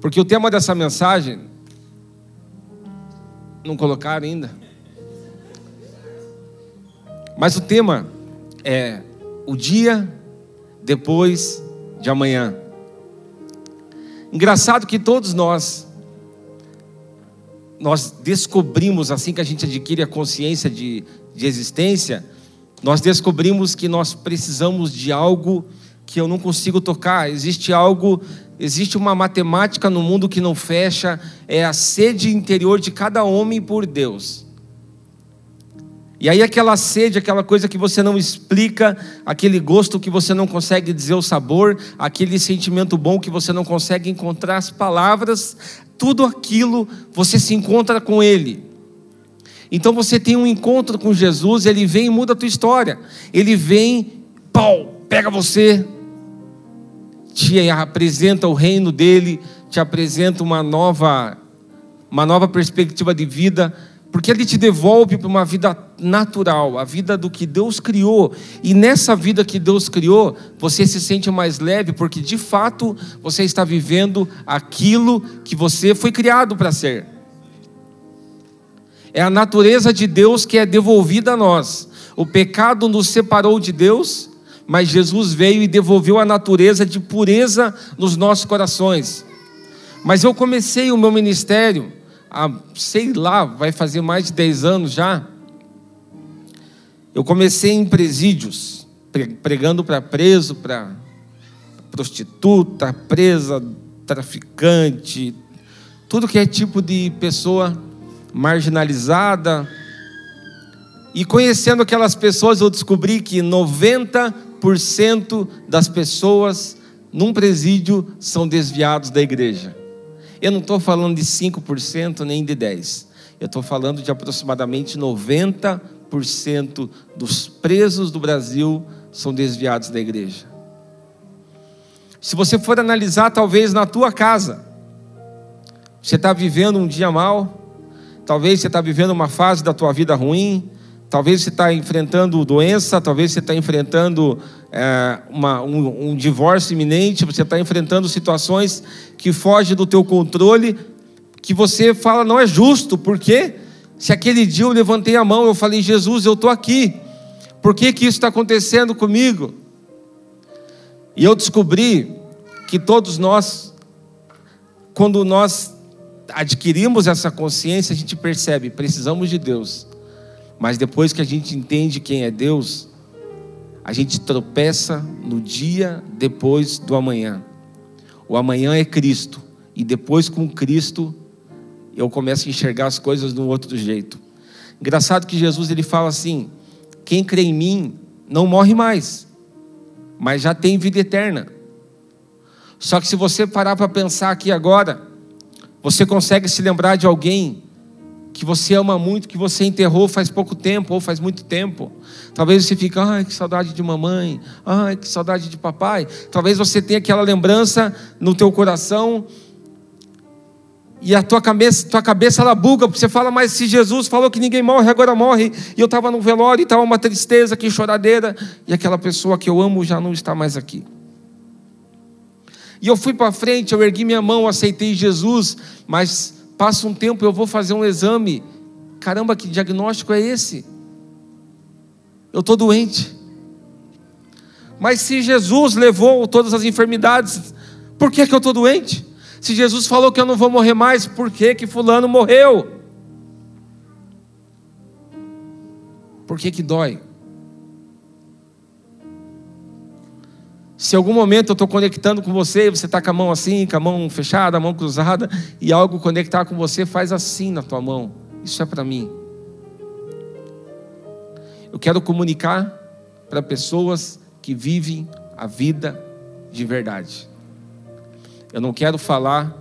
Porque o tema dessa mensagem. Não colocaram ainda. Mas o tema é o dia depois de amanhã. Engraçado que todos nós nós descobrimos assim que a gente adquire a consciência de, de existência, nós descobrimos que nós precisamos de algo que eu não consigo tocar. Existe algo, existe uma matemática no mundo que não fecha, é a sede interior de cada homem por Deus. E aí aquela sede, aquela coisa que você não explica, aquele gosto que você não consegue dizer o sabor, aquele sentimento bom que você não consegue encontrar as palavras, tudo aquilo você se encontra com ele. Então você tem um encontro com Jesus, ele vem e muda a tua história. Ele vem, pau, pega você, te apresenta o reino dele, te apresenta uma nova uma nova perspectiva de vida, porque ele te devolve para uma vida natural, a vida do que Deus criou. E nessa vida que Deus criou, você se sente mais leve, porque de fato você está vivendo aquilo que você foi criado para ser. É a natureza de Deus que é devolvida a nós. O pecado nos separou de Deus, mas Jesus veio e devolveu a natureza de pureza nos nossos corações. Mas eu comecei o meu ministério há, sei lá, vai fazer mais de 10 anos já. Eu comecei em presídios, pregando para preso, para prostituta, presa, traficante, tudo que é tipo de pessoa marginalizada. E conhecendo aquelas pessoas, eu descobri que 90% das pessoas num presídio são desviados da igreja. Eu não estou falando de 5% nem de 10%. Eu estou falando de aproximadamente 90% dos presos do Brasil são desviados da igreja. Se você for analisar, talvez na tua casa, você está vivendo um dia mal, talvez você está vivendo uma fase da tua vida ruim, talvez você está enfrentando doença, talvez você está enfrentando é, uma, um, um divórcio iminente, você está enfrentando situações que fogem do teu controle, que você fala não é justo, porque se aquele dia eu levantei a mão, eu falei, Jesus, eu estou aqui, por que, que isso está acontecendo comigo? E eu descobri que todos nós, quando nós adquirimos essa consciência, a gente percebe, precisamos de Deus. Mas depois que a gente entende quem é Deus, a gente tropeça no dia depois do amanhã. O amanhã é Cristo. E depois com Cristo, eu começo a enxergar as coisas de um outro jeito. Engraçado que Jesus ele fala assim: quem crê em mim não morre mais, mas já tem vida eterna. Só que se você parar para pensar aqui agora, você consegue se lembrar de alguém que você ama muito, que você enterrou faz pouco tempo ou faz muito tempo. Talvez você fique, ai, que saudade de mamãe, ai, que saudade de papai. Talvez você tenha aquela lembrança no teu coração e a tua cabeça, tua cabeça ela buga, você fala, mas se Jesus falou que ninguém morre, agora morre, e eu estava no velório e estava uma tristeza, que choradeira, e aquela pessoa que eu amo já não está mais aqui. E eu fui para frente, eu ergui minha mão, aceitei Jesus, mas Passa um tempo, eu vou fazer um exame. Caramba, que diagnóstico é esse? Eu estou doente. Mas se Jesus levou todas as enfermidades, por que, que eu estou doente? Se Jesus falou que eu não vou morrer mais, por que, que fulano morreu? Por que, que dói? Se em algum momento eu estou conectando com você, você está com a mão assim, com a mão fechada, a mão cruzada, e algo conectar com você, faz assim na tua mão. Isso é para mim. Eu quero comunicar para pessoas que vivem a vida de verdade. Eu não quero falar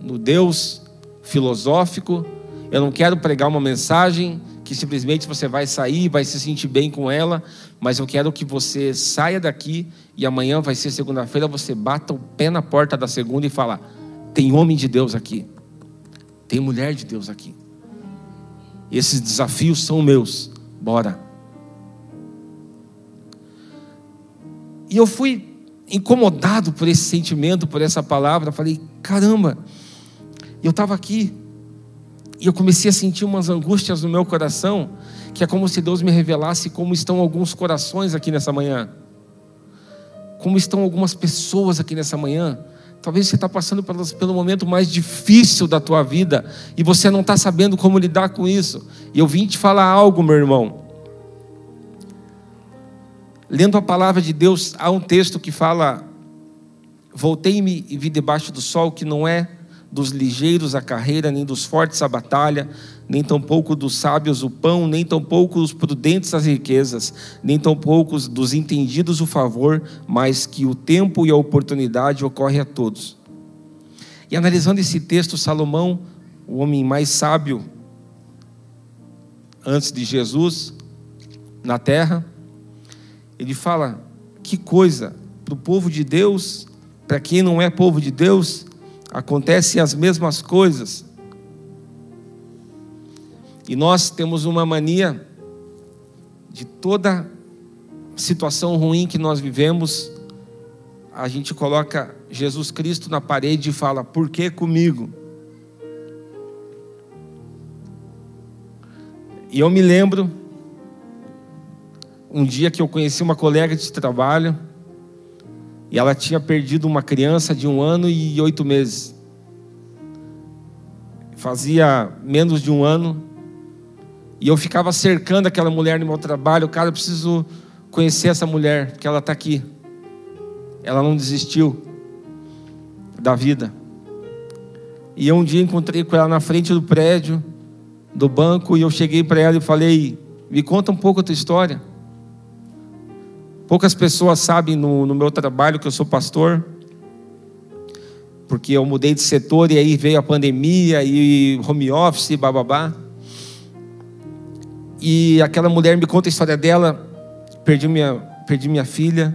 no Deus filosófico, eu não quero pregar uma mensagem que simplesmente você vai sair, vai se sentir bem com ela, mas eu quero que você saia daqui e amanhã vai ser segunda-feira, você bata o pé na porta da segunda e fala: tem homem de Deus aqui, tem mulher de Deus aqui. Esses desafios são meus, bora. E eu fui incomodado por esse sentimento, por essa palavra. Falei, caramba, eu estava aqui e eu comecei a sentir umas angústias no meu coração, que é como se Deus me revelasse como estão alguns corações aqui nessa manhã, como estão algumas pessoas aqui nessa manhã. Talvez você está passando pelo momento mais difícil da tua vida e você não está sabendo como lidar com isso. E eu vim te falar algo, meu irmão. Lendo a palavra de Deus, há um texto que fala: Voltei-me e vi debaixo do sol que não é dos ligeiros a carreira, nem dos fortes a batalha, nem tampouco dos sábios o pão, nem tampouco dos prudentes as riquezas, nem tampouco dos entendidos o favor, mas que o tempo e a oportunidade ocorrem a todos. E analisando esse texto, Salomão, o homem mais sábio antes de Jesus na terra, ele fala: que coisa, para o povo de Deus, para quem não é povo de Deus, acontecem as mesmas coisas. E nós temos uma mania de toda situação ruim que nós vivemos, a gente coloca Jesus Cristo na parede e fala: por que comigo? E eu me lembro um dia que eu conheci uma colega de trabalho e ela tinha perdido uma criança de um ano e oito meses. Fazia menos de um ano e eu ficava cercando aquela mulher no meu trabalho. Cara, eu preciso conhecer essa mulher, porque ela está aqui. Ela não desistiu da vida. E um dia encontrei com ela na frente do prédio, do banco, e eu cheguei para ela e falei: Me conta um pouco a tua história. Poucas pessoas sabem no, no meu trabalho que eu sou pastor, porque eu mudei de setor e aí veio a pandemia e home office, bababá. E aquela mulher me conta a história dela. Perdi minha, perdi minha filha,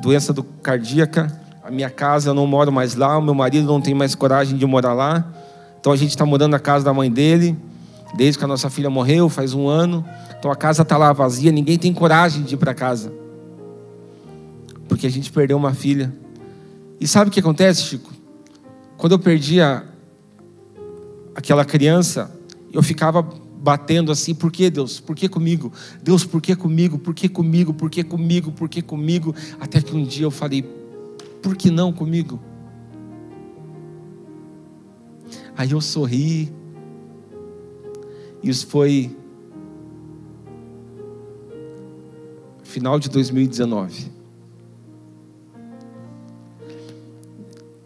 doença do cardíaca. A minha casa eu não moro mais lá. O meu marido não tem mais coragem de morar lá. Então a gente está morando na casa da mãe dele, desde que a nossa filha morreu, faz um ano. Então a casa está lá vazia, ninguém tem coragem de ir para casa porque a gente perdeu uma filha. E sabe o que acontece, Chico? Quando eu perdia aquela criança, eu ficava batendo assim, por que Deus? Por que comigo? Deus, por que comigo? Por que comigo? Por que comigo? Por que comigo? Até que um dia eu falei, por que não comigo? Aí eu sorri. Isso foi final de 2019.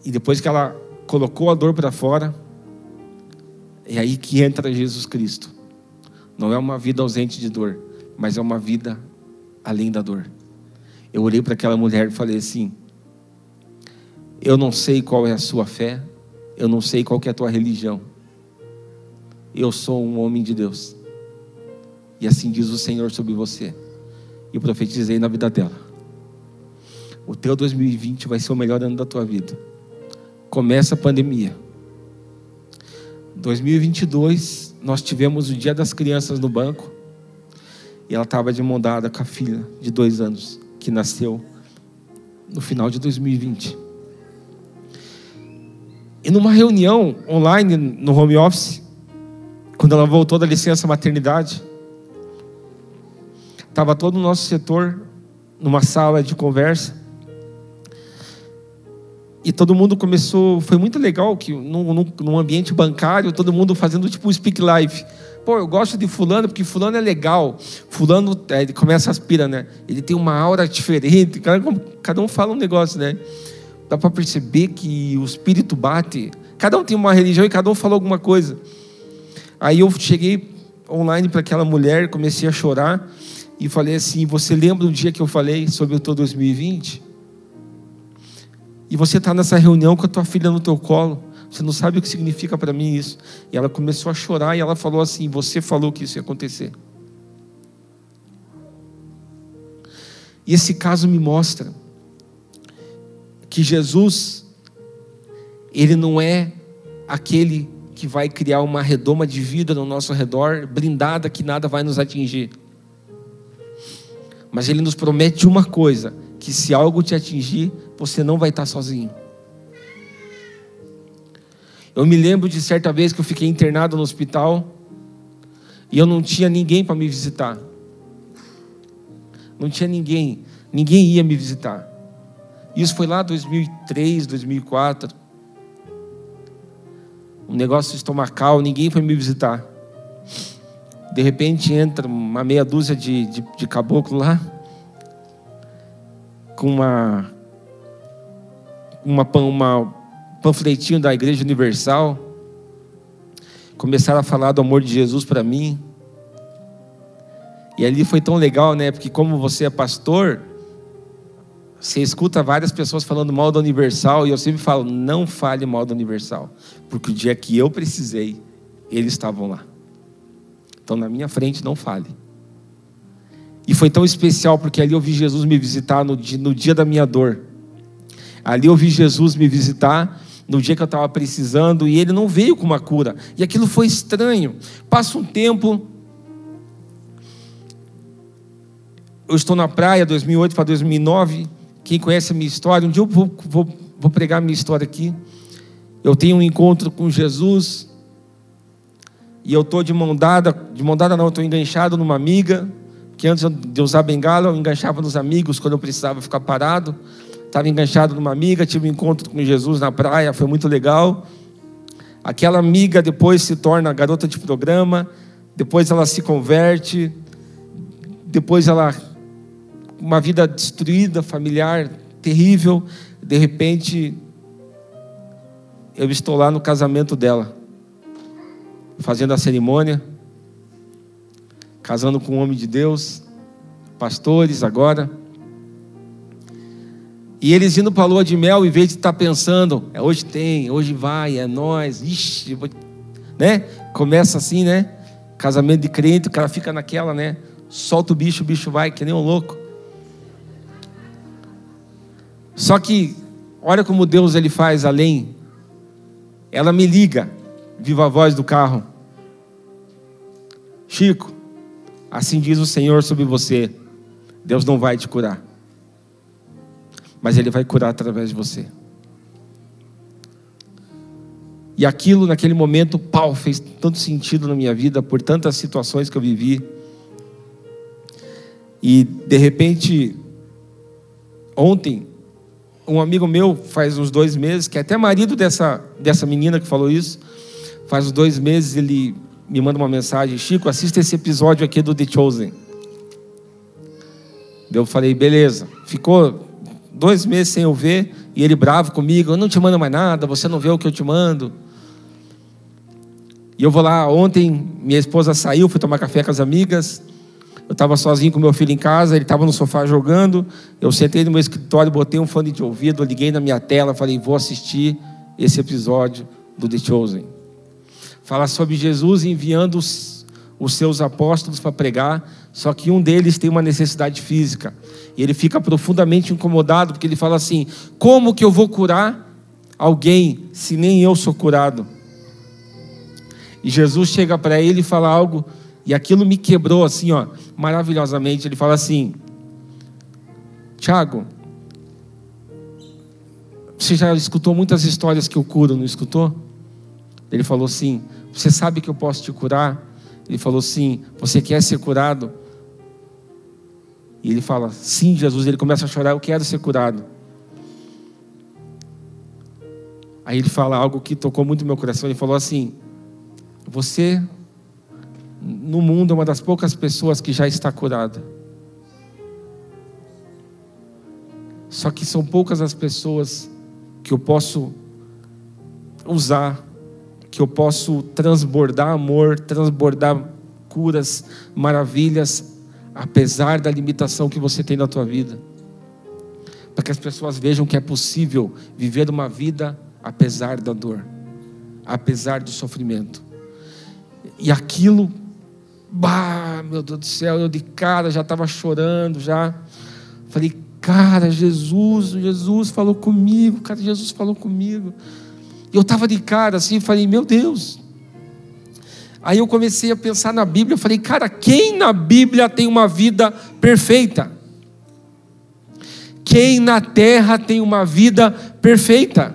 E depois que ela colocou a dor para fora, é aí que entra Jesus Cristo. Não é uma vida ausente de dor, mas é uma vida além da dor. Eu olhei para aquela mulher e falei assim: Eu não sei qual é a sua fé, eu não sei qual é a tua religião. Eu sou um homem de Deus. E assim diz o Senhor sobre você. E profetizei na vida dela. O teu 2020 vai ser o melhor ano da tua vida começa a pandemia. 2022, nós tivemos o Dia das Crianças no banco. E ela estava de mão dada com a filha de dois anos, que nasceu no final de 2020. E numa reunião online no home office, quando ela voltou da licença maternidade, estava todo o nosso setor numa sala de conversa. E todo mundo começou, foi muito legal que num, num, ambiente bancário, todo mundo fazendo tipo um speak live. Pô, eu gosto de fulano porque fulano é legal. Fulano, é, ele começa a aspirar, né? Ele tem uma aura diferente, cada, cada um fala um negócio, né? Dá para perceber que o espírito bate. Cada um tem uma religião e cada um falou alguma coisa. Aí eu cheguei online para aquela mulher, comecei a chorar e falei assim: Você lembra do dia que eu falei sobre o teu 2020? E você está nessa reunião com a tua filha no teu colo. Você não sabe o que significa para mim isso. E ela começou a chorar e ela falou assim: Você falou que isso ia acontecer. E esse caso me mostra que Jesus, ele não é aquele que vai criar uma redoma de vida no nosso redor, blindada que nada vai nos atingir. Mas ele nos promete uma coisa: que se algo te atingir, você não vai estar sozinho. Eu me lembro de certa vez que eu fiquei internado no hospital e eu não tinha ninguém para me visitar. Não tinha ninguém, ninguém ia me visitar. Isso foi lá 2003, 2004. Um negócio estomacal, ninguém foi me visitar. De repente entra uma meia dúzia de, de, de caboclo lá, com uma, uma, uma panfletinho da Igreja Universal, começaram a falar do amor de Jesus para mim. E ali foi tão legal, né? Porque como você é pastor, você escuta várias pessoas falando mal da Universal e eu sempre falo, não fale mal da Universal, porque o dia que eu precisei, eles estavam lá. Então na minha frente não fale. E foi tão especial porque ali eu vi Jesus me visitar no dia, no dia da minha dor. Ali eu vi Jesus me visitar no dia que eu estava precisando e ele não veio com uma cura. E aquilo foi estranho. Passa um tempo. Eu estou na praia, 2008 para 2009. Quem conhece a minha história, um dia eu vou, vou, vou pregar a minha história aqui. Eu tenho um encontro com Jesus. E eu estou de mão dada, de mão dada não, estou enganchado numa amiga. Que antes de usar bengala, eu enganchava nos amigos quando eu precisava ficar parado. Estava enganchado numa amiga, tive um encontro com Jesus na praia, foi muito legal. Aquela amiga depois se torna garota de programa, depois ela se converte, depois ela uma vida destruída, familiar, terrível, de repente eu estou lá no casamento dela, fazendo a cerimônia, casando com um homem de Deus, pastores agora. E eles indo para a lua de mel, em vez de estar tá pensando, é, hoje tem, hoje vai, é nós, ixi, vou... né? Começa assim, né? Casamento de crente, o cara fica naquela, né? Solta o bicho, o bicho vai, que nem um louco. Só que, olha como Deus ele faz além. Ela me liga, viva a voz do carro. Chico, assim diz o Senhor sobre você: Deus não vai te curar mas Ele vai curar através de você. E aquilo, naquele momento, pau, fez tanto sentido na minha vida, por tantas situações que eu vivi. E, de repente, ontem, um amigo meu, faz uns dois meses, que é até marido dessa, dessa menina que falou isso, faz uns dois meses, ele me manda uma mensagem: Chico, assista esse episódio aqui do The Chosen. Eu falei, beleza. Ficou dois meses sem eu ver, e ele bravo comigo, eu não te mando mais nada, você não vê o que eu te mando. E eu vou lá, ontem minha esposa saiu, fui tomar café com as amigas, eu estava sozinho com meu filho em casa, ele estava no sofá jogando, eu sentei no meu escritório, botei um fone de ouvido, liguei na minha tela, falei, vou assistir esse episódio do The Chosen. Fala sobre Jesus enviando os, os seus apóstolos para pregar, só que um deles tem uma necessidade física. E ele fica profundamente incomodado, porque ele fala assim: como que eu vou curar alguém se nem eu sou curado? E Jesus chega para ele e fala algo, e aquilo me quebrou assim, ó, maravilhosamente. Ele fala assim: Tiago, você já escutou muitas histórias que eu curo, não escutou? Ele falou assim: Você sabe que eu posso te curar? Ele falou assim: Você quer ser curado? E ele fala: Sim, Jesus. Ele começa a chorar: Eu quero ser curado. Aí ele fala algo que tocou muito meu coração. Ele falou assim: Você, no mundo, é uma das poucas pessoas que já está curada. Só que são poucas as pessoas que eu posso usar, que eu posso transbordar amor, transbordar curas, maravilhas apesar da limitação que você tem na tua vida. Para que as pessoas vejam que é possível viver uma vida apesar da dor, apesar do sofrimento. E aquilo, bah, meu Deus do céu, eu de cara já estava chorando, já. Falei, cara, Jesus, Jesus falou comigo, cara, Jesus falou comigo. E eu estava de cara assim, falei, meu Deus, Aí eu comecei a pensar na Bíblia, eu falei, cara, quem na Bíblia tem uma vida perfeita? Quem na terra tem uma vida perfeita?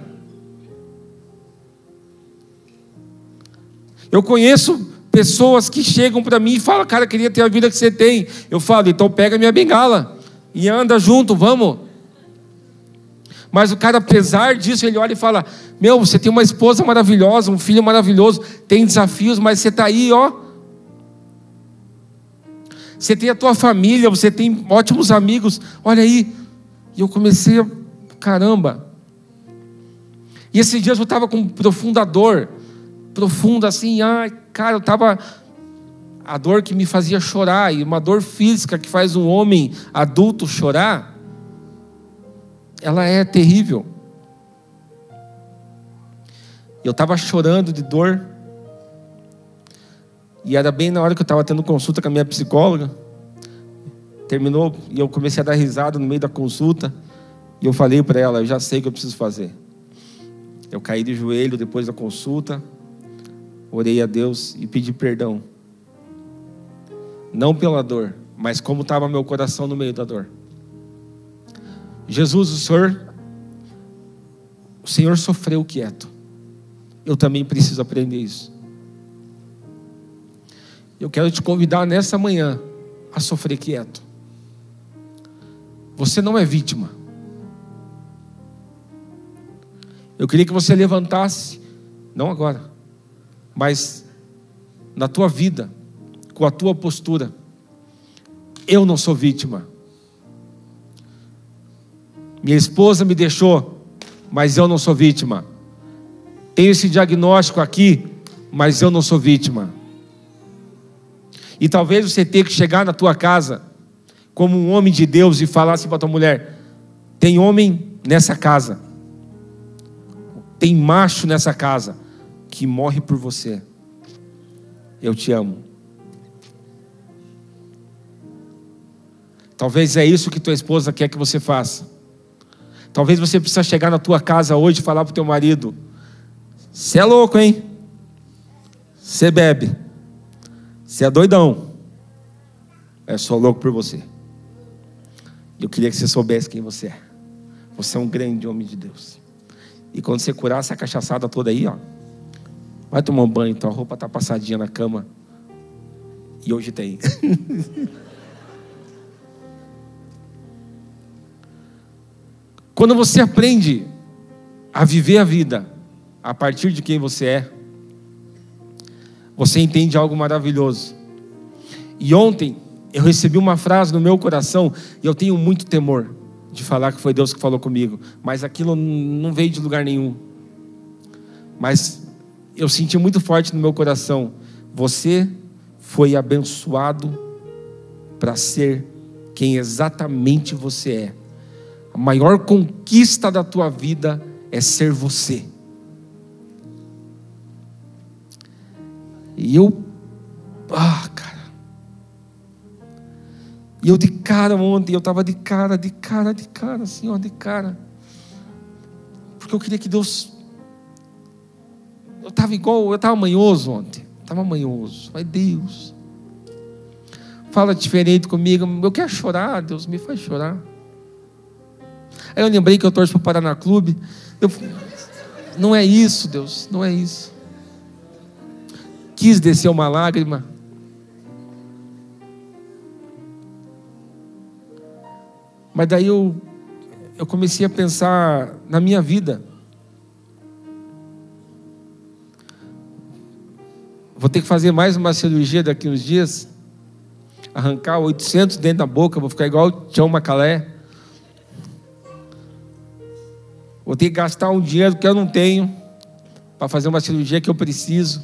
Eu conheço pessoas que chegam para mim e falam, cara, queria ter a vida que você tem. Eu falo, então pega minha bengala e anda junto, vamos. Mas o cara, apesar disso, ele olha e fala: Meu, você tem uma esposa maravilhosa, um filho maravilhoso, tem desafios, mas você está aí, ó. Você tem a tua família, você tem ótimos amigos, olha aí. E eu comecei a. Caramba. E esses dias eu estava com profunda dor, profunda assim, ai, cara, eu estava. A dor que me fazia chorar, e uma dor física que faz um homem adulto chorar ela é terrível. Eu estava chorando de dor. E era bem na hora que eu estava tendo consulta com a minha psicóloga. Terminou e eu comecei a dar risada no meio da consulta. E eu falei para ela: Eu já sei o que eu preciso fazer. Eu caí de joelho depois da consulta. Orei a Deus e pedi perdão. Não pela dor, mas como estava meu coração no meio da dor. Jesus, o Senhor, o Senhor sofreu quieto. Eu também preciso aprender isso. Eu quero te convidar nessa manhã a sofrer quieto. Você não é vítima. Eu queria que você levantasse, não agora, mas na tua vida, com a tua postura. Eu não sou vítima. Minha esposa me deixou, mas eu não sou vítima. Tenho esse diagnóstico aqui, mas eu não sou vítima. E talvez você tenha que chegar na tua casa como um homem de Deus e falar assim para tua mulher: tem homem nessa casa, tem macho nessa casa que morre por você. Eu te amo. Talvez é isso que tua esposa quer que você faça. Talvez você precisa chegar na tua casa hoje e falar para o teu marido: Você é louco, hein? Você bebe. Você é doidão. É só louco por você. Eu queria que você soubesse quem você é. Você é um grande homem de Deus. E quando você curar essa cachaçada toda aí, ó, vai tomar um banho, tua roupa tá passadinha na cama. E hoje tem. Quando você aprende a viver a vida a partir de quem você é, você entende algo maravilhoso. E ontem eu recebi uma frase no meu coração e eu tenho muito temor de falar que foi Deus que falou comigo, mas aquilo não veio de lugar nenhum. Mas eu senti muito forte no meu coração: você foi abençoado para ser quem exatamente você é. A maior conquista da tua vida é ser você. E eu, ah, cara. E eu de cara ontem, eu estava de cara, de cara, de cara, assim, ó, de cara. Porque eu queria que Deus. Eu estava igual, eu estava manhoso ontem. Estava manhoso. Ai, Deus. Fala diferente comigo. Eu quero chorar, Deus me faz chorar. Aí eu lembrei que eu torço para o Paraná Clube. Eu, não é isso, Deus, não é isso. Quis descer uma lágrima. Mas daí eu, eu comecei a pensar na minha vida. Vou ter que fazer mais uma cirurgia daqui uns dias. Arrancar 800 dentro da boca, vou ficar igual o Tião Macalé. Vou ter que gastar um dinheiro que eu não tenho para fazer uma cirurgia que eu preciso.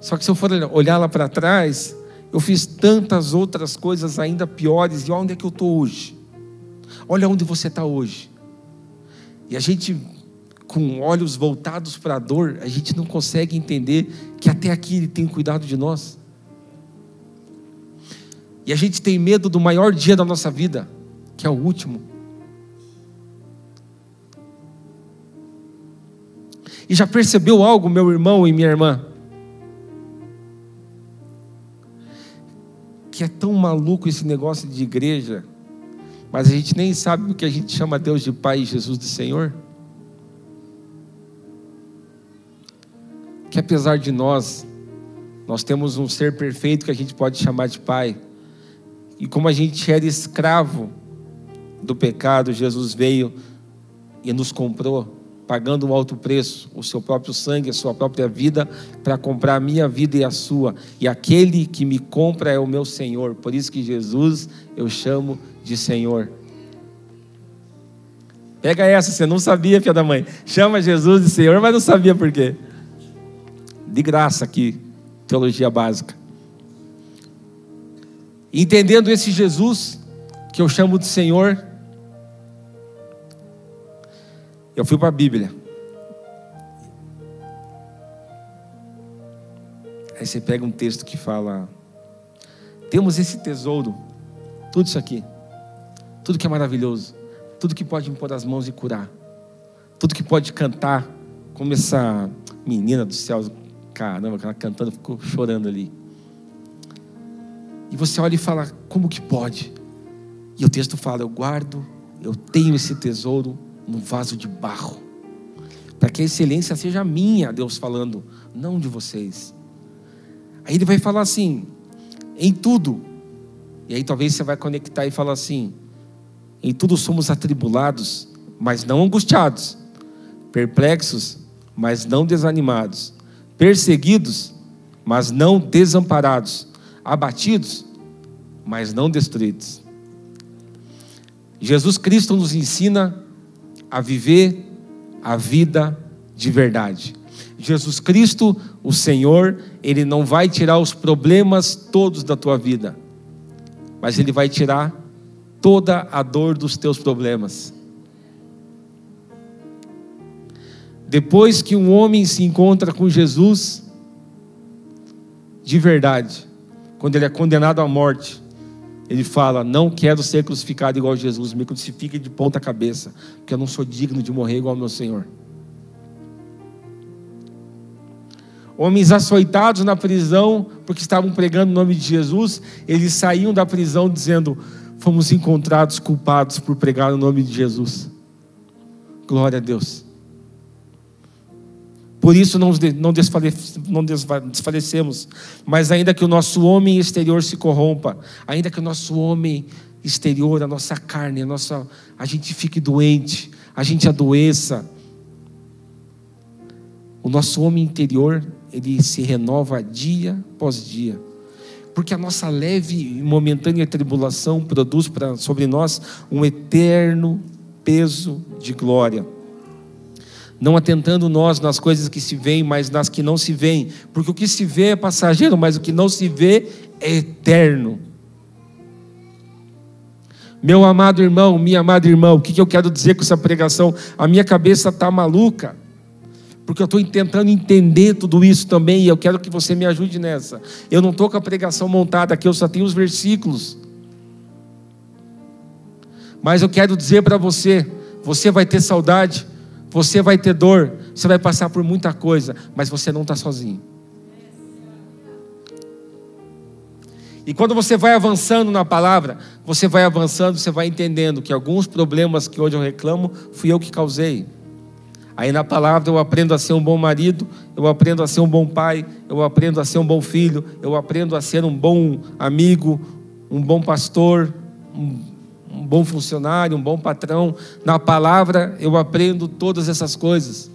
Só que se eu for olhar lá para trás, eu fiz tantas outras coisas ainda piores. E olha onde é que eu estou hoje. Olha onde você está hoje. E a gente, com olhos voltados para a dor, a gente não consegue entender que até aqui Ele tem cuidado de nós. E a gente tem medo do maior dia da nossa vida, que é o último. E já percebeu algo, meu irmão e minha irmã? Que é tão maluco esse negócio de igreja, mas a gente nem sabe o que a gente chama Deus de Pai e Jesus de Senhor. Que apesar de nós, nós temos um ser perfeito que a gente pode chamar de Pai. E como a gente era escravo do pecado, Jesus veio e nos comprou, pagando um alto preço, o seu próprio sangue, a sua própria vida, para comprar a minha vida e a sua. E aquele que me compra é o meu Senhor. Por isso que Jesus eu chamo de Senhor. Pega essa, você não sabia, filha da mãe. Chama Jesus de Senhor, mas não sabia por quê. De graça aqui, teologia básica. Entendendo esse Jesus, que eu chamo de Senhor, eu fui para a Bíblia. Aí você pega um texto que fala: temos esse tesouro, tudo isso aqui, tudo que é maravilhoso, tudo que pode impor as mãos e curar, tudo que pode cantar, como essa menina do céu, caramba, ela cantando, ficou chorando ali. E você olha e fala: como que pode? E o texto fala: eu guardo, eu tenho esse tesouro no vaso de barro, para que a excelência seja minha, Deus falando, não de vocês. Aí ele vai falar assim: em tudo. E aí talvez você vai conectar e falar assim: em tudo somos atribulados, mas não angustiados, perplexos, mas não desanimados, perseguidos, mas não desamparados, abatidos, mas não destruídos. Jesus Cristo nos ensina a viver a vida de verdade. Jesus Cristo, o Senhor, Ele não vai tirar os problemas todos da tua vida, mas Ele vai tirar toda a dor dos teus problemas. Depois que um homem se encontra com Jesus, de verdade, quando ele é condenado à morte, ele fala: Não quero ser crucificado igual Jesus, me crucifique de ponta cabeça, porque eu não sou digno de morrer igual ao meu Senhor. Homens açoitados na prisão, porque estavam pregando o nome de Jesus, eles saíam da prisão dizendo: Fomos encontrados culpados por pregar o nome de Jesus. Glória a Deus. Por isso não, não desfalecemos. Mas ainda que o nosso homem exterior se corrompa, ainda que o nosso homem exterior, a nossa carne, a, nossa, a gente fique doente, a gente adoeça, o nosso homem interior, ele se renova dia após dia. Porque a nossa leve e momentânea tribulação produz pra, sobre nós um eterno peso de glória não atentando nós nas coisas que se veem, mas nas que não se veem, porque o que se vê é passageiro, mas o que não se vê é eterno. Meu amado irmão, minha amada irmã, o que eu quero dizer com essa pregação? A minha cabeça está maluca, porque eu estou tentando entender tudo isso também, e eu quero que você me ajude nessa. Eu não estou com a pregação montada aqui, eu só tenho os versículos. Mas eu quero dizer para você: você vai ter saudade você vai ter dor, você vai passar por muita coisa, mas você não está sozinho. E quando você vai avançando na palavra, você vai avançando, você vai entendendo que alguns problemas que hoje eu reclamo, fui eu que causei. Aí na palavra eu aprendo a ser um bom marido, eu aprendo a ser um bom pai, eu aprendo a ser um bom filho, eu aprendo a ser um bom amigo, um bom pastor, um um bom funcionário, um bom patrão. Na palavra eu aprendo todas essas coisas.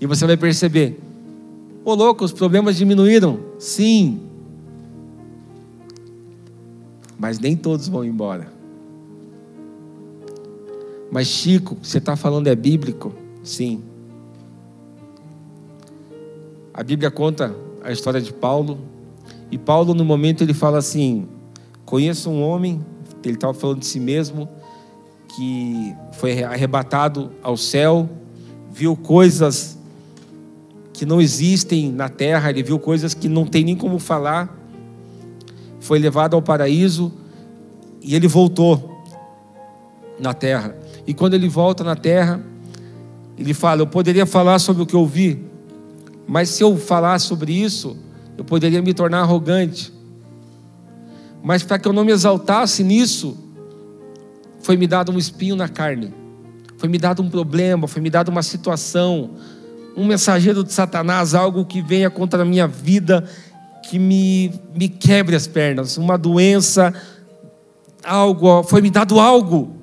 E você vai perceber: ô louco, os problemas diminuíram. Sim. Mas nem todos vão embora. Mas Chico, você está falando é bíblico? Sim. A Bíblia conta a história de Paulo. E Paulo, no momento, ele fala assim: Conheço um homem ele estava falando de si mesmo, que foi arrebatado ao céu, viu coisas que não existem na terra, ele viu coisas que não tem nem como falar. Foi levado ao paraíso e ele voltou na terra. E quando ele volta na terra, ele fala: Eu poderia falar sobre o que eu vi, mas se eu falar sobre isso, eu poderia me tornar arrogante. Mas para que eu não me exaltasse nisso, foi me dado um espinho na carne, foi me dado um problema, foi me dado uma situação, um mensageiro de Satanás, algo que venha contra a minha vida, que me, me quebre as pernas, uma doença, algo, foi me dado algo.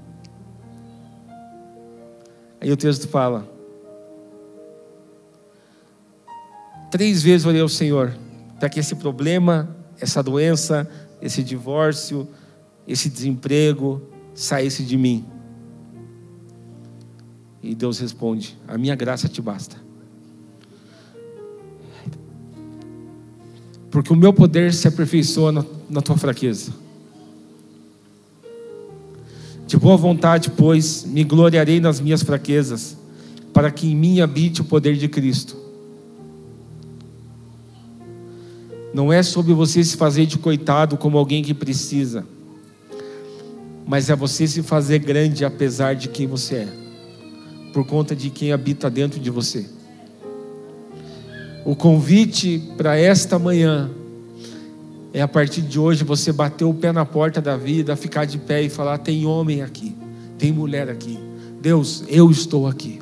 Aí o texto fala: Três vezes orei ao Senhor para que esse problema, essa doença, esse divórcio, esse desemprego saísse de mim. E Deus responde: A minha graça te basta. Porque o meu poder se aperfeiçoa na, na tua fraqueza. De boa vontade, pois, me gloriarei nas minhas fraquezas, para que em mim habite o poder de Cristo. Não é sobre você se fazer de coitado como alguém que precisa, mas é você se fazer grande apesar de quem você é, por conta de quem habita dentro de você. O convite para esta manhã é a partir de hoje você bater o pé na porta da vida, ficar de pé e falar: tem homem aqui, tem mulher aqui. Deus, eu estou aqui.